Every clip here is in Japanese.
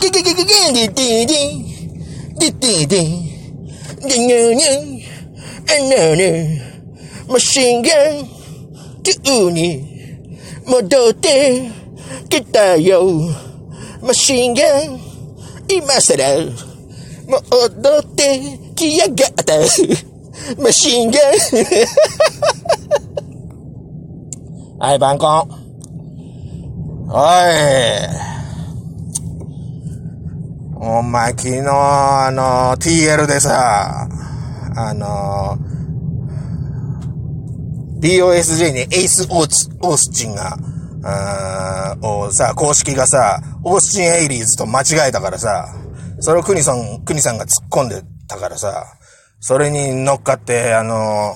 ゲゲゲゲゲディデデデデディディニュニュあのねマシンガン急に戻ってきたよマシンガン今さら戻ってきやがったマシンガンはい、バンコン。おい。お前、昨日、あの、TL でさ、あの、DOSJ にエイス・オーツオースチンが、あをさ、公式がさ、オースチン・エイリーズと間違えたからさ、それをクニさん、クニさんが突っ込んでたからさ、それに乗っかって、あの、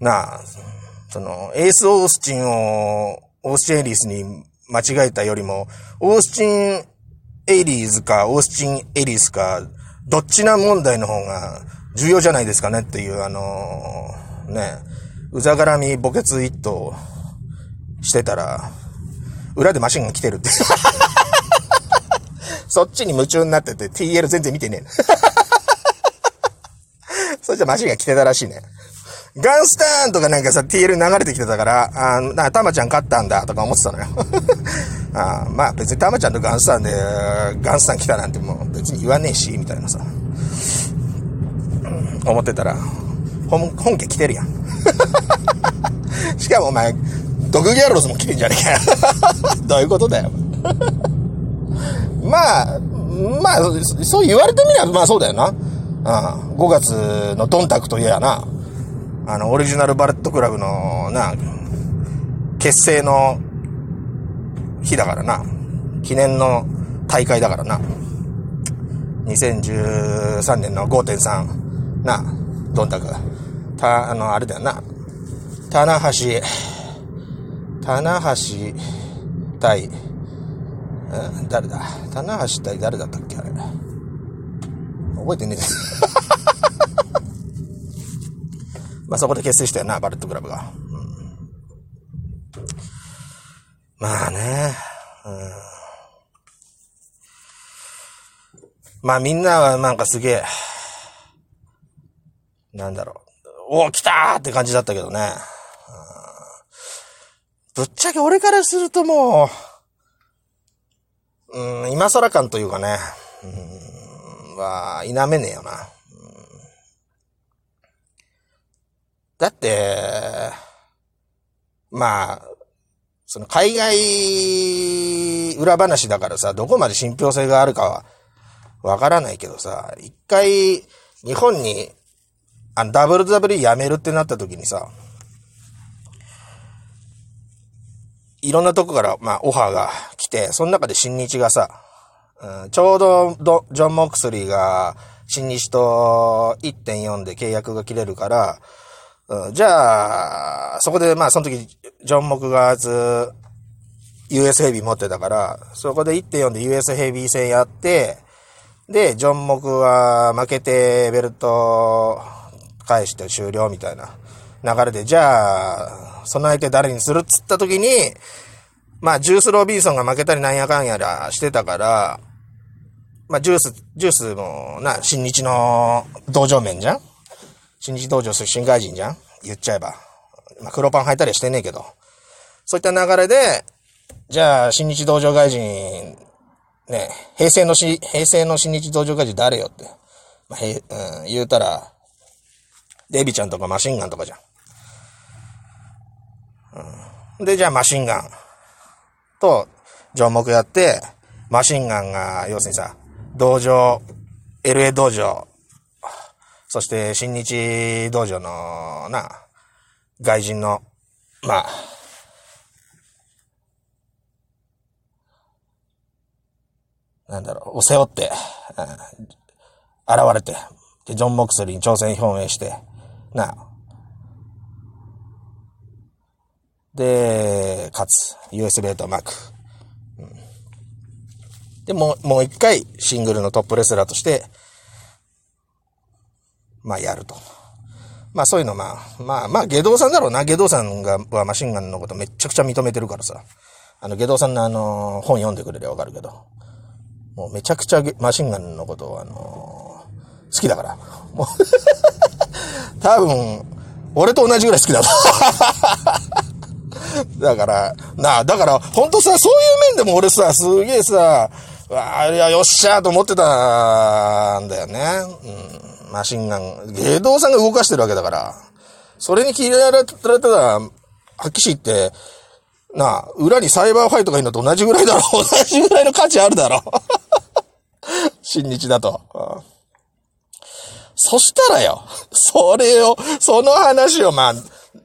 なあ、その、エース・オースチンを、オースチン・エリーズに間違えたよりも、オースチン・エイリーズか、オースチン・エリーズか、どっちな問題の方が重要じゃないですかねっていう、あのね、うざがらみ墓穴一頭してたら、裏でマシンが来てるって。そっちに夢中になってて TL 全然見てねえ。それじゃマシンが来てたらしいね。ガンスターンとかなんかさ、TL 流れてきてたから、あな、たまちゃん勝ったんだとか思ってたのよ。あまあ別にたまちゃんとガンスターンで、ガンスターン来たなんてもう別に言わねえし、みたいなさ。思ってたら、本、本家来てるやん。しかもお前、ドクギャロスも来てんじゃねえかよ。どういうことだよ。まあ、まあ、そそう言われてみれば、まあそうだよな。うん、5月のドンタクといえやな。あの、オリジナルバレットクラブの、な、結成の日だからな。記念の大会だからな。2013年の5.3、な、ドンタク。た、あの、あれだよな。棚橋、棚橋対、誰だ？棚橋対誰だったっけあれ。覚えてねえです。まあそこで結成したよな、バレットクラブが。うんまあね、うん。まあみんなはなんかすげえ、なんだろう。お来たーって感じだったけどね。うんぶっちゃけ俺からするともう、うん、今更感というかね、うん、は、否めねえよな。だって、まあ、その海外裏話だからさ、どこまで信憑性があるかはわからないけどさ、一回日本にあの WWE 辞めるってなった時にさ、いろんなとこから、まあ、オファーが来て、その中で新日がさ、うん、ちょうどど、ジョン・モクスリーが、新日と1.4で契約が切れるから、うん、じゃあ、そこで、まあ、その時、ジョン・モクがず、US ヘビー持ってたから、そこで1.4で US ヘビー戦やって、で、ジョン・モクは負けてベルト返して終了みたいな流れで、じゃあ、その相手誰にするっつった時に、まあ、ジュース・ロービンソンが負けたりなんやかんやらしてたから、まあ、ジュース、ジュースもな、新日の道場面じゃん新日道場出身外人じゃん？言っちゃえば。まあ、黒パン履いたりしてねえけど。そういった流れで、じゃあ、新日道場外人、ね、平成のし、平成の新日道場外人誰よって。まあ、へうん、言うたら、デビちゃんとかマシンガンとかじゃん。うん、で、じゃあマシンガンと、上目やって、マシンガンが、要するにさ、道場、LA 道場、そして新日道場の、な、外人の、まあ、なんだろう、を背負って、うん現れて、で、ジョン・モクスリーに挑戦表明して、な、で、勝つ。US ベートマーク。うんで、もう、もう一回、シングルのトップレスラーとして、まあ、やると。まあそういうのまあ、まあまあ、下道さんだろうな。下道さんが、はマシンガンのことめちゃくちゃ認めてるからさ。あの、下道さんのあの、本読んでくれりゃわかるけど。もうめちゃくちゃマシンガンのことをあの好きだから。もう 多分、俺と同じぐらい好きだと。だから、なあ、だから、ほんとさ、そういう面でも俺さ、すげえさ、わあ、いや、よっしゃーと思ってたんだよね。うんマシンガン、芸道さんが動かしてるわけだから、それに切られたら、はっきし言って、なあ、裏にサイバーファイトがいるのと同じぐらいだろう。同じぐらいの価値あるだろう。新日だと。そしたらよ、それを、その話を、まあ、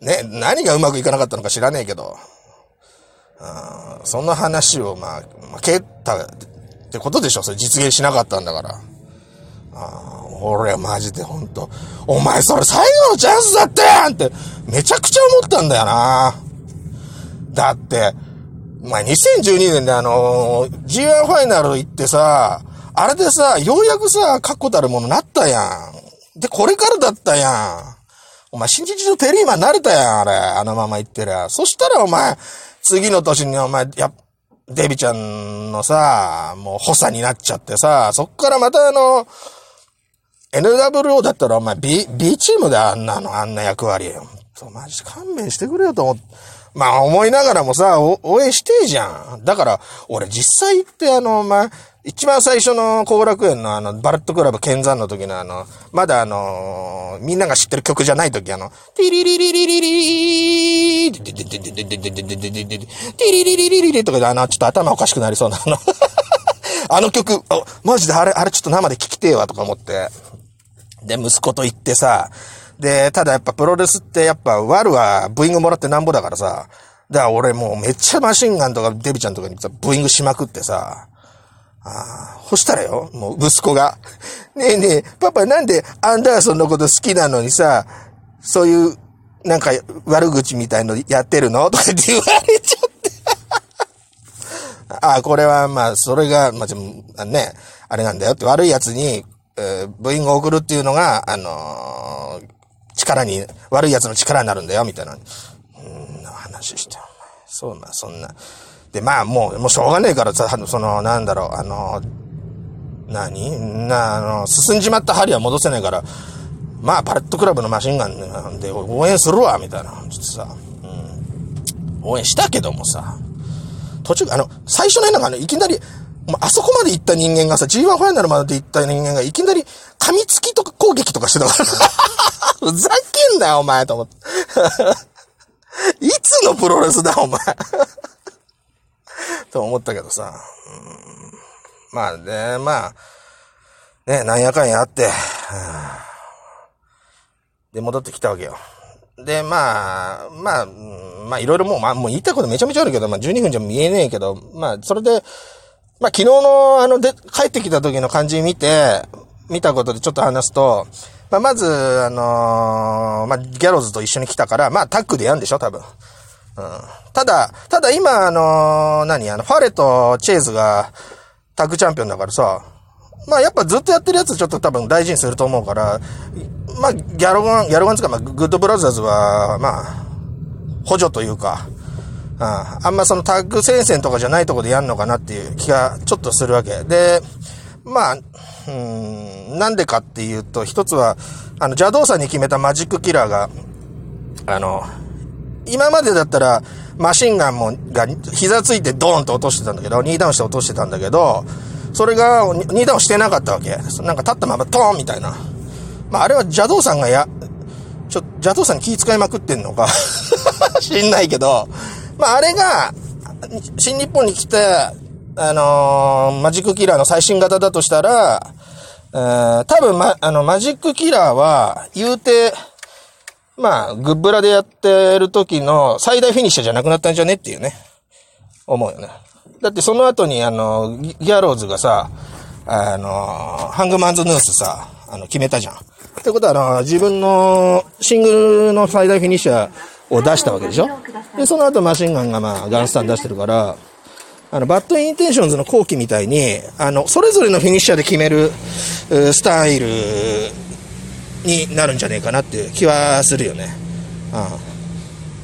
ね、何がうまくいかなかったのか知らねえけど、その話を、まあ、蹴ったってことでしょそれ実現しなかったんだから。俺はマジでほんと、お前それ最後のチャンスだったやんって、めちゃくちゃ思ったんだよな。だって、お前2012年であのー、G1 ファイナル行ってさ、あれでさ、ようやくさ、確固たるものなったやん。で、これからだったやん。お前、新日のテリーマン慣れたやん、あれ。あのまま言ってりゃ。そしたらお前、次の年にお前、や、デビちゃんのさ、もう補佐になっちゃってさ、そっからまたあの、NWO だったらお前 B、B チームであんなの、あんな役割よ。マジ勘弁してくれよと思って。まあ思いながらもさ、応援してえじゃん。だから、俺実際ってあの、まあ、一番最初の後楽園のあの、バレットクラブ剣山の時のあの、まだあのみんなが知ってる曲じゃない時あの、ティリリリリリリーティリリリリリリリリとかであの、ちょっと頭おかしくなりそうなあのあの曲、マジであれ、あれちょっと生で聴きてえわとか思って。で、息子と行ってさ、で、ただやっぱプロレスってやっぱ、ワルはブーイングもらってなんぼだからさ、だから俺もうめっちゃマシンガンとかデビちゃんとかにさ、ブーイングしまくってさ、ああ、そしたらよ、もう息子が、ねえねえ、パパなんでアンダーソンのこと好きなのにさ、そういう、なんか悪口みたいのやってるの？とかって言われちゃって。ああ、これはまあ、それが、まあ、ね、あれなんだよって悪い奴にえ、部員を送るっていうのが、あのー、力に、悪い奴の力になるんだよ、みたいな。うん、話して。そうな、そんな。で、まあ、もう、もうしょうがねえからさ、その、なんだろう、あのー、何？な、あの、進んじまった針は戻せないから、まあ、パレットクラブのマシンガンで応援するわ、みたいな。ちょっとさ、うん。応援したけどもさ、途中、あの、最初のなんかね、いきなり、あそこまで行った人間がさ、G1 ファイナルまで行った人間がいきなり噛みつきとか攻撃とかしてたから ふざけんなよ、お前、と思って。いつのプロレスだ、お前と思ったけどさ。まあね、まあ、ね、なんやかんやあって、で、戻ってきたわけよ。で、まあ、まあ、まあ、いろいろもう、まあ、もう言いたいことめちゃめちゃあるけど、まあ、12分じゃ見えねえけど、まあ、それで、まあ、昨日の、あの、で、帰ってきた時の感じ見て、見たことでちょっと話すと、まあ、まず、あのー、まあ、ギャローズと一緒に来たから、まあ、タッグでやんでしょ、多分。うん。ただ、ただ今、あのー、何あの、ファレとチェーズがタッグチャンピオンだからさ、まあ、やっぱずっとやってるやつちょっと多分大事にすると思うから、まあ、ギャロガン、ギャロガンつか、まあ、グッドブラザーズは、まあ、補助というか、ああんまそのタッグ戦線とかじゃないとこでやんのかなっていう気がちょっとするわけ。で、まあ、うん、なんでかっていうと、一つは、あの、邪道さんに決めたマジックキラーが、あの、今までだったら、マシンガンも、が、膝ついてドーンと落としてたんだけど、ニーダウンして落としてたんだけど、それが、ニーダウンしてなかったわけ。なんか立ったままトーンみたいな。まあ、あれは邪道さんがや、ちょ、邪道さんに気遣いまくってんのか 知んないけど、まあ、あれが、新日本に来て、あのー、マジックキラーの最新型だとしたら、えー、多分、ま、あの、マジックキラーは、言うて、まあ、グッブラでやってる時の最大フィニッシャーじゃなくなったんじゃねっていうね、思うよね。だってその後に、あの、ギャローズがさ、あの、 Hangman's Noose さ、あの、決めたじゃん。ってことは、あの、自分のシングルの最大フィニッシャー、を出したわけでしょ？で、その後マシンガンがまあ、 Gun Stun 出してるから、あの、 Bad Intentions の後期みたいに、あの、それぞれのフィニッシャーで決める、スタイルになるんじゃねえかなっていう気はするよね。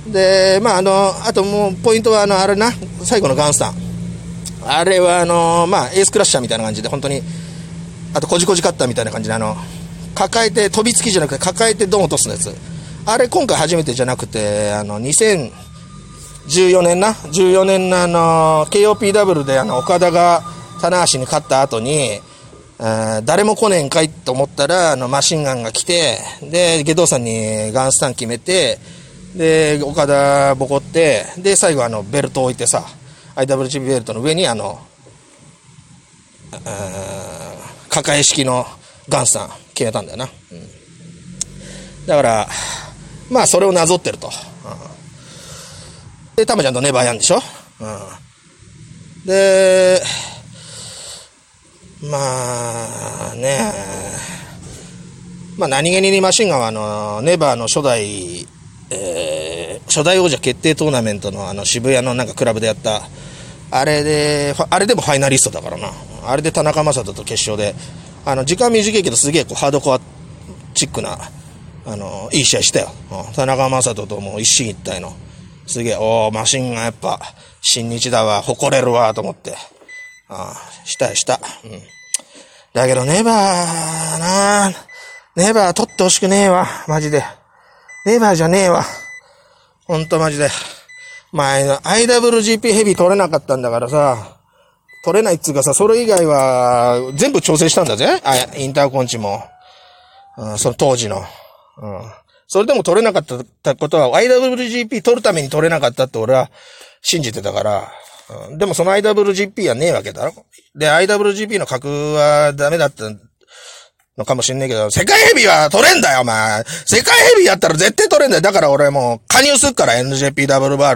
うん。で、まあ、あの、あともう、ポイントは、あの、あれな、最後のガンスタン。あれは、あの、まあ、エースクラッシャーみたいな感じで、本当に、あと、こじこじカッターみたいな感じで、あの、抱えて、飛びつきじゃなくて、抱えてドン落とすやつ。あれ、今回初めてじゃなくて、あの、2014年な、14年のあの、KOPW で、あの、岡田が、棚橋に勝った後に、誰も来ねえんかいと思ったら、あの、マシンガンが来て、で、下道さんにガンスタン決めて、で、岡田ボコって、で、最後あの、ベルトを置いてさ、IWGP ベルトの上にあの、抱え式のガンスタン決めたんだよな。うん、だから、まあ、それをなぞってると。うん、で、タマちゃんとネバーやんでしょ？うん。で、まあね、まあ何気にマシンガンはあの、ネバーの初代、えー、初代王者決定トーナメントのあの渋谷のなんかクラブでやった、あれで、あれでもファイナリストだからな。あれで田中将人と決勝で、あの、時間短いけどすげえこうハードコアチックな、あの、いい試合したよ。うん、田中将人ともう一進一退の。すげえ、おー、マシンガンやっぱ、新日だわ、誇れるわ、と思って。ああ、したいした。うん。だけど、ネバーなネバー取ってほしくねえわ。マジで。ネバーじゃねえわ。ほんとマジで。前の IWGP ヘビー取れなかったんだからさ、取れないっつうかさ、それ以外は全部調整したんだぜ。あ、インターコンチも。うん、その当時の。うん。それでも取れなかったことは IWGP 取るために取れなかったって俺は信じてたから、うん、でもその IWGP はねえわけだろで、IWGP の格はダメだったのかもしんねえけど、世界ヘビーは取れんだよ、お前。世界ヘビーやったら絶対取れんだよ。だから俺もう加入すっから NJPW バー